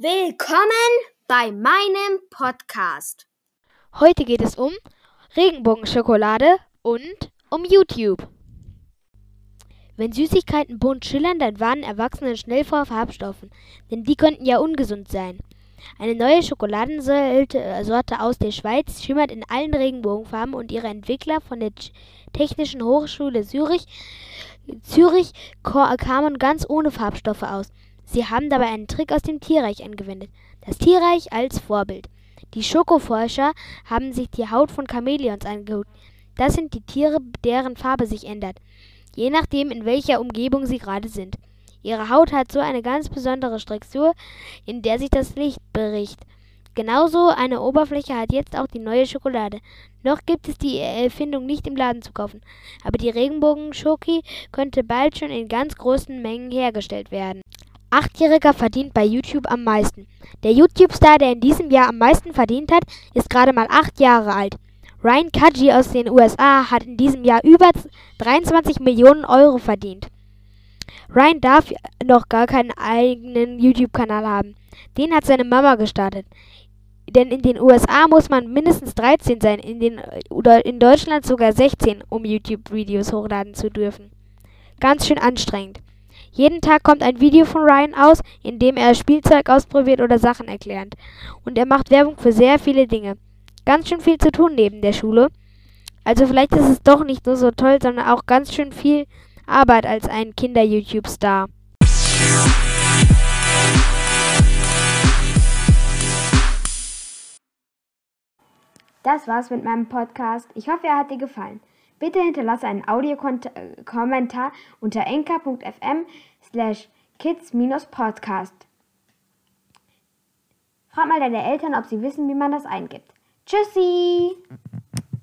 Willkommen bei meinem Podcast. Heute geht es um Regenbogenschokolade und um YouTube. Wenn Süßigkeiten bunt schillern, dann warnen Erwachsene schnell vor Farbstoffen, denn die könnten ja ungesund sein. Eine neue Schokoladensorte aus der Schweiz schimmert in allen Regenbogenfarben und ihre Entwickler von der Technischen Hochschule Zürich, Zürich kamen ganz ohne Farbstoffe aus. Sie haben dabei einen Trick aus dem Tierreich angewendet. Das Tierreich als Vorbild. Die Schokoforscher haben sich die Haut von Chamäleons angeguckt. Das sind die Tiere, deren Farbe sich ändert, je nachdem, in welcher Umgebung sie gerade sind. Ihre Haut hat so eine ganz besondere Struktur, in der sich das Licht bricht. Genauso eine Oberfläche hat jetzt auch die neue Schokolade. Noch gibt es die Erfindung nicht im Laden zu kaufen, aber die Regenbogen-Schoki könnte bald schon in ganz großen Mengen hergestellt werden. Achtjähriger verdient bei YouTube am meisten. Der YouTube-Star, der in diesem Jahr am meisten verdient hat, ist gerade mal acht Jahre alt. Ryan Kaji aus den USA hat in diesem Jahr über 23 Millionen Euro verdient. Ryan darf noch gar keinen eigenen YouTube-Kanal haben. Den hat seine Mama gestartet. Denn in den USA muss man mindestens 13 sein, in, den, oder in Deutschland sogar 16, um YouTube-Videos hochladen zu dürfen. Ganz schön anstrengend. Jeden Tag kommt ein Video von Ryan aus, in dem er Spielzeug ausprobiert oder Sachen erklärt. Und er macht Werbung für sehr viele Dinge. Ganz schön viel zu tun neben der Schule. Also vielleicht ist es doch nicht nur so toll, sondern auch ganz schön viel Arbeit als ein Kinder-YouTube-Star. Das war's mit meinem Podcast. Ich hoffe, er hat dir gefallen. Bitte hinterlasse einen Audiokommentar unter enka.fm slash kids-podcast. Frag mal deine Eltern, ob sie wissen, wie man das eingibt. Tschüssi!